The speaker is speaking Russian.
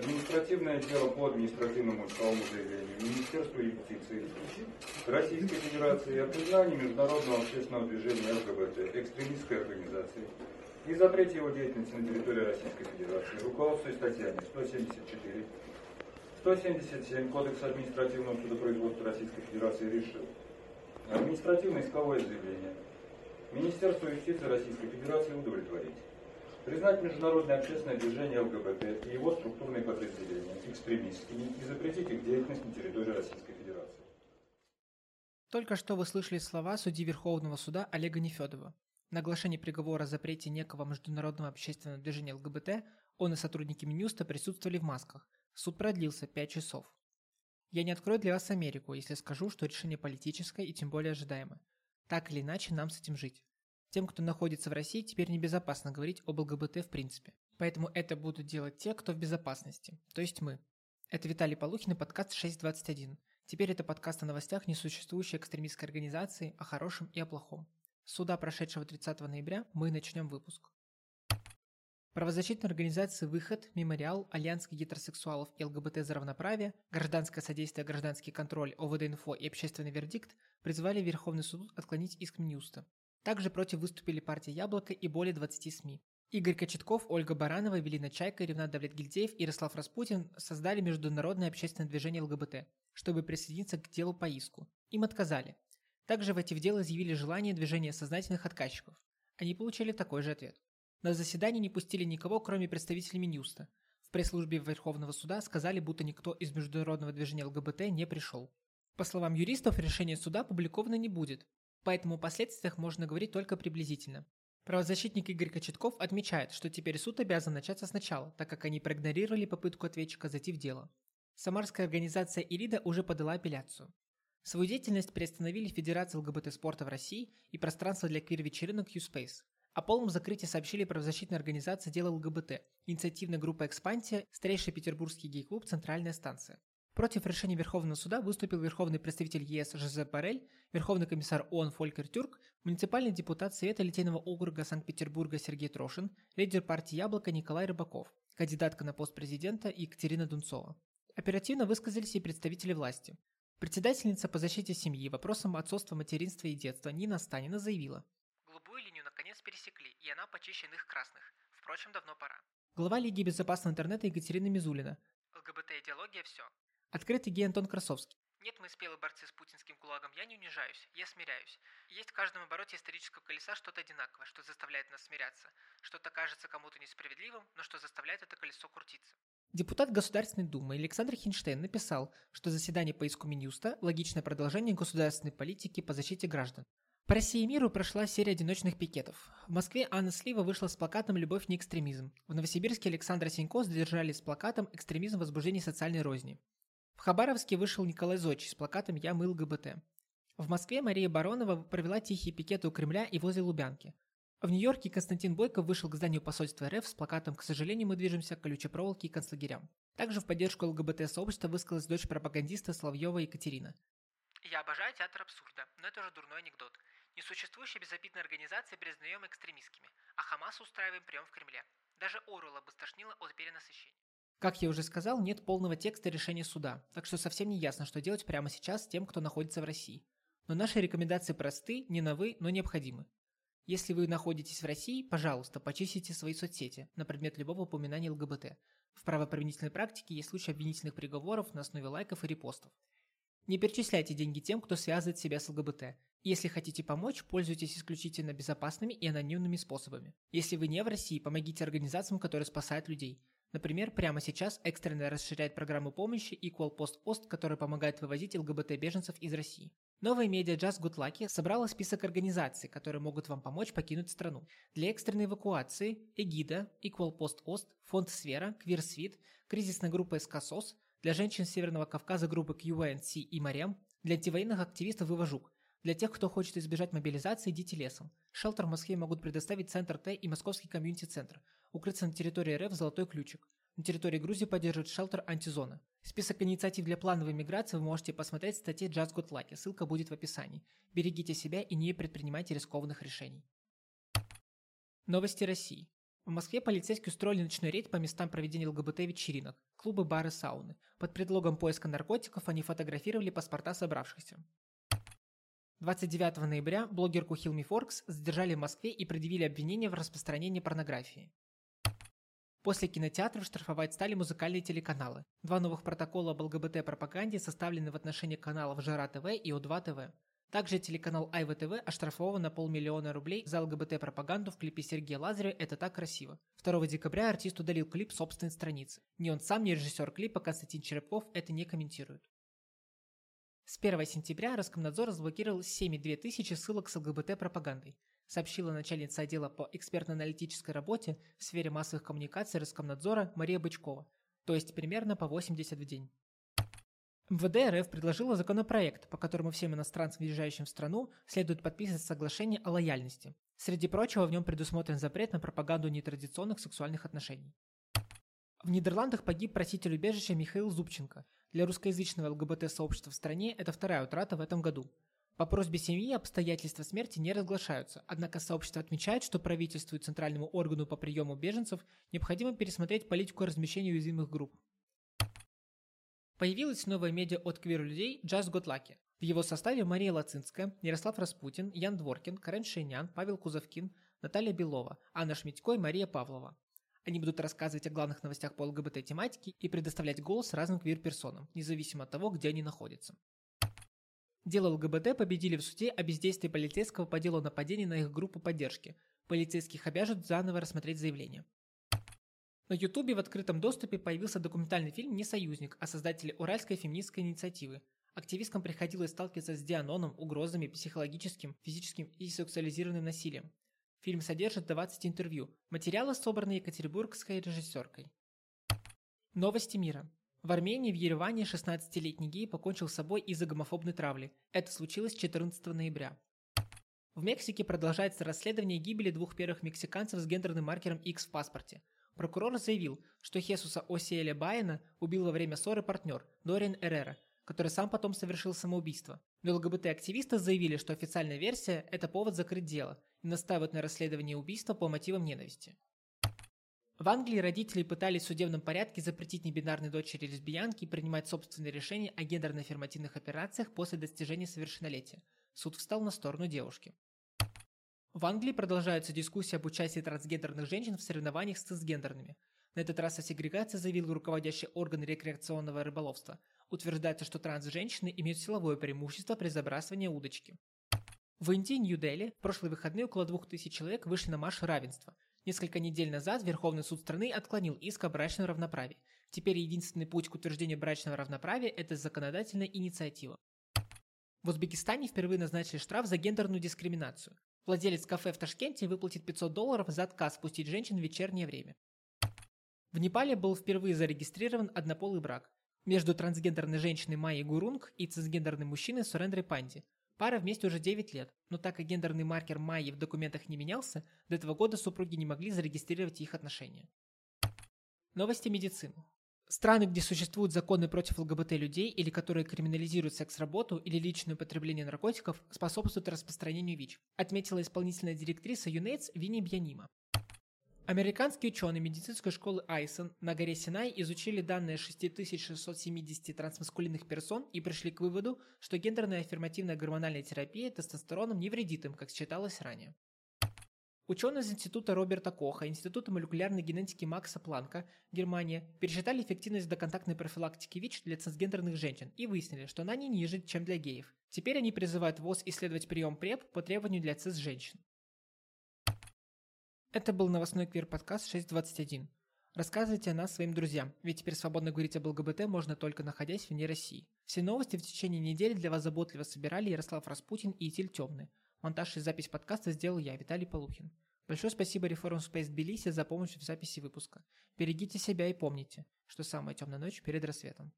Административное дело по административному исковому заявлению Министерству юстиции Российской Федерации о признании международного общественного движения ЛГБТ экстремистской организации и запрете его деятельности на территории Российской Федерации, руководствуясь статьями 174, 177 Кодекса административного судопроизводства Российской Федерации решил административное исковое заявление Министерству юстиции Российской Федерации удовлетворить. Признать международное общественное движение ЛГБТ и его структурные подразделения экстремистскими и запретить их деятельность на территории Российской Федерации. Только что вы слышали слова судьи Верховного суда Олега Нефедова. На оглашении приговора о запрете некого международного общественного движения ЛГБТ он и сотрудники Минюста присутствовали в масках. Суд продлился 5 часов. Я не открою для вас Америку, если скажу, что решение политическое и тем более ожидаемое. Так или иначе, нам с этим жить. Тем, кто находится в России, теперь небезопасно говорить об ЛГБТ в принципе. Поэтому это будут делать те, кто в безопасности, то есть мы. Это Виталий Полухин и подкаст 621. Теперь это подкаст о новостях несуществующей экстремистской организации, о хорошем и о плохом. С суда, прошедшего 30 ноября, мы начнем выпуск. Правозащитные организации «Выход», «Мемориал», Альянс гетеросексуалов и ЛГБТ за равноправие, Гражданское содействие, Гражданский контроль, ОВД-инфо и Общественный вердикт призвали Верховный суд отклонить иск Минюста. Также против выступили партия «Яблоко» и более 20 СМИ. Игорь Кочетков, Ольга Баранова, Велина Чайка, Ревнат Давлетгильдеев и Ярослав Распутин создали международное общественное движение ЛГБТ, чтобы присоединиться к делу по иску. Им отказали. Также войти в дело изъявили желание движения сознательных отказчиков. Они получили такой же ответ. На заседание не пустили никого, кроме представителей Минюста. В пресс-службе Верховного суда сказали, будто никто из международного движения ЛГБТ не пришел. По словам юристов, решение суда опубликовано не будет, поэтому о последствиях можно говорить только приблизительно. Правозащитник Игорь Кочетков отмечает, что теперь суд обязан начаться сначала, так как они проигнорировали попытку ответчика зайти в дело. Самарская организация «Ирида» уже подала апелляцию. Свою деятельность приостановили Федерация ЛГБТ-спорта в России и пространство для квир-вечеринок U-Space. О полном закрытии сообщили правозащитная организация «Дело ЛГБТ», инициативная группа «Экспансия», старейший петербургский гей-клуб «Центральная станция». Против решения Верховного суда выступил верховный представитель ЕС Жозеп Барель, верховный комиссар ООН Фолькер Тюрк, муниципальный депутат Совета Литейного округа Санкт-Петербурга Сергей Трошин, лидер партии «Яблоко» Николай Рыбаков, кандидатка на пост президента Екатерина Дунцова. Оперативно высказались и представители власти. Председательница по защите семьи вопросам отцовства, материнства и детства Нина Станина заявила. Голубую линию наконец пересекли, и она почище иных красных. Впрочем, давно пора. Глава Лиги безопасного интернета Екатерина Мизулина. ЛГБТ-идеология – все. Открытый гей Антон Красовский. Нет, мы спелые борцы с путинским кулагом, я не унижаюсь, я смиряюсь. Есть в каждом обороте исторического колеса что-то одинаковое, что заставляет нас смиряться. Что-то кажется кому-то несправедливым, но что заставляет это колесо крутиться. Депутат Государственной Думы Александр Хинштейн написал, что заседание по иску Минюста – логичное продолжение государственной политики по защите граждан. По России и миру прошла серия одиночных пикетов. В Москве Анна Слива вышла с плакатом «Любовь не экстремизм». В Новосибирске Александра Синько задержали с плакатом «Экстремизм в возбуждении социальной розни». В Хабаровске вышел Николай Зодчий с плакатом «Я мыл ГБТ». В Москве Мария Баронова провела тихие пикеты у Кремля и возле Лубянки. В Нью-Йорке Константин Бойко вышел к зданию посольства РФ с плакатом «К сожалению, мы движемся к колючей проволоке и концлагерям». Также в поддержку ЛГБТ-сообщества высказалась дочь пропагандиста Славьева Екатерина. Я обожаю театр абсурда, но это уже дурной анекдот. Несуществующие безобидные организации признаем экстремистскими, а Хамас устраиваем прием в Кремле. Даже Оруэлла бы стошнило от перенасыщения. Как я уже сказал, нет полного текста решения суда, так что совсем не ясно, что делать прямо сейчас с тем, кто находится в России. Но наши рекомендации просты, не новы, но необходимы. Если вы находитесь в России, пожалуйста, почистите свои соцсети на предмет любого упоминания ЛГБТ. В правоприменительной практике есть случаи обвинительных приговоров на основе лайков и репостов. Не перечисляйте деньги тем, кто связывает себя с ЛГБТ. Если хотите помочь, пользуйтесь исключительно безопасными и анонимными способами. Если вы не в России, помогите организациям, которые спасают людей. Например, прямо сейчас экстренно расширяет программу помощи Equal Post Ost, которая помогает вывозить ЛГБТ-беженцев из России. Новая медиа Just Good Lucky собрала список организаций, которые могут вам помочь покинуть страну. Для экстренной эвакуации Эгида, Equal Post Ost, Фонд Сфера, Квирсвит, кризисная группа СКСОС, для женщин Северного Кавказа группы QNC и Марем, для антивоенных активистов Вывожук, для тех, кто хочет избежать мобилизации, идите лесом. Шелтер в Москве могут предоставить Центр Т и Московский комьюнити-центр. Укрыться на территории РФ «Золотой ключик». На территории Грузии поддерживает шелтер «Антизона». Список инициатив для плановой миграции вы можете посмотреть в статье Just Good Lucky, ссылка будет в описании. Берегите себя и не предпринимайте рискованных решений. Новости России. В Москве полицейские устроили ночной рейд по местам проведения ЛГБТ-вечеринок, клубы, бары, сауны. Под предлогом поиска наркотиков они фотографировали паспорта собравшихся. 29 ноября блогерку Хилми Форкс задержали в Москве и предъявили обвинение в распространении порнографии. После кинотеатров штрафовать стали музыкальные телеканалы. Два новых протокола об ЛГБТ-пропаганде составлены в отношении каналов Жара ТВ и О2 ТВ. Также телеканал Айва ТВ оштрафован на полмиллиона рублей за ЛГБТ-пропаганду в клипе Сергея Лазарева «Это так красиво». 2 декабря артист удалил клип собственной страницы. Ни он сам, ни режиссер клипа Константин Черепков это не комментируют. С 1 сентября Роскомнадзор разблокировал 7,2 тысячи ссылок с ЛГБТ-пропагандой, сообщила начальница отдела по экспертно-аналитической работе в сфере массовых коммуникаций Роскомнадзора Мария Бычкова, то есть примерно по 80 в день. МВД РФ предложила законопроект, по которому всем иностранцам, въезжающим в страну, следует подписывать соглашение о лояльности. Среди прочего, в нем предусмотрен запрет на пропаганду нетрадиционных сексуальных отношений. В Нидерландах погиб проситель убежища Михаил Зубченко. Для русскоязычного ЛГБТ-сообщества в стране это вторая утрата в этом году. По просьбе семьи обстоятельства смерти не разглашаются, однако сообщество отмечает, что правительству и Центральному органу по приему беженцев необходимо пересмотреть политику размещения уязвимых групп. Появилась новая медиа от квир-людей Just Got Lucky. В его составе Мария Лацинская, Ярослав Распутин, Ян Дворкин, Карен Шейнян, Павел Кузовкин, Наталья Белова, Анна Шмидько и Мария Павлова. Они будут рассказывать о главных новостях по ЛГБТ-тематике и предоставлять голос разным квир-персонам, независимо от того, где они находятся. Дело ЛГБТ победили в суде о бездействии полицейского по делу нападения на их группу поддержки. Полицейских обяжут заново рассмотреть заявление. На Ютубе в открытом доступе появился документальный фильм «Не союзник» о создателе Уральской феминистской инициативы. Активисткам приходилось сталкиваться с дианоном, угрозами, психологическим, физическим и сексуализированным насилием. Фильм содержит 20 интервью. Материалы собраны екатеринбургской режиссеркой. Новости мира. В Армении в Ереване 16-летний гей покончил с собой из-за гомофобной травли. Это случилось 14 ноября. В Мексике продолжается расследование гибели двух первых мексиканцев с гендерным маркером X в паспорте. Прокурор заявил, что Хесуса Осиэля Байена убил во время ссоры партнер Дориан Эррера, который сам потом совершил самоубийство. Но ЛГБТ-активисты заявили, что официальная версия – это повод закрыть дело и настаивают на расследовании убийства по мотивам ненависти. В Англии родители пытались в судебном порядке запретить небинарной дочери лесбиянки принимать собственные решения о гендерно-аффирмативных операциях после достижения совершеннолетия. Суд встал на сторону девушки. В Англии продолжаются дискуссии об участии трансгендерных женщин в соревнованиях с цисгендерными. На этот раз о сегрегации заявил руководящий орган рекреационного рыболовства. Утверждается, что транс-женщины имеют силовое преимущество при забрасывании удочки. В Индии, Нью-Дели, в прошлые выходные около 2000 человек вышли на марш равенства. Несколько недель назад Верховный суд страны отклонил иск о брачном равноправии. Теперь единственный путь к утверждению брачного равноправия – это законодательная инициатива. В Узбекистане впервые назначили штраф за гендерную дискриминацию. Владелец кафе в Ташкенте выплатит 500 долларов за отказ пустить женщин в вечернее время. В Непале был впервые зарегистрирован однополый брак между трансгендерной женщиной Майей Гурунг и цисгендерным мужчиной Сурендрой Панди. Пара вместе уже 9 лет, но так как гендерный маркер Майи в документах не менялся, до этого года супруги не могли зарегистрировать их отношения. Новости медицины. Страны, где существуют законы против ЛГБТ людей или которые криминализируют секс-работу или личное употребление наркотиков, способствуют распространению ВИЧ, отметила исполнительная директриса ЮНЕЙДС Винни Бьянима. Американские ученые медицинской школы Айсон на горе Синай изучили данные 6670 трансмаскулинных персон и пришли к выводу, что гендерная аффирмативная гормональная терапия тестостероном не вредит им, как считалось ранее. Ученые из Института Роберта Коха, Института молекулярной генетики Макса Планка, Германия, пересчитали эффективность доконтактной профилактики ВИЧ для трансгендерных женщин и выяснили, что она не ниже, чем для геев. Теперь они призывают ВОЗ исследовать прием ПрЕП по требованию для цис-женщин. Это был новостной квир-подкаст 621. Рассказывайте о нас своим друзьям, ведь теперь свободно говорить об ЛГБТ можно только находясь вне России. Все новости в течение недели для вас заботливо собирали Ярослав Распутин и Итиль Темный. Монтаж и запись подкаста сделал я, Виталий Полухин. Большое спасибо Reform Space Тбилиси за помощь в записи выпуска. Берегите себя и помните, что самая темная ночь перед рассветом.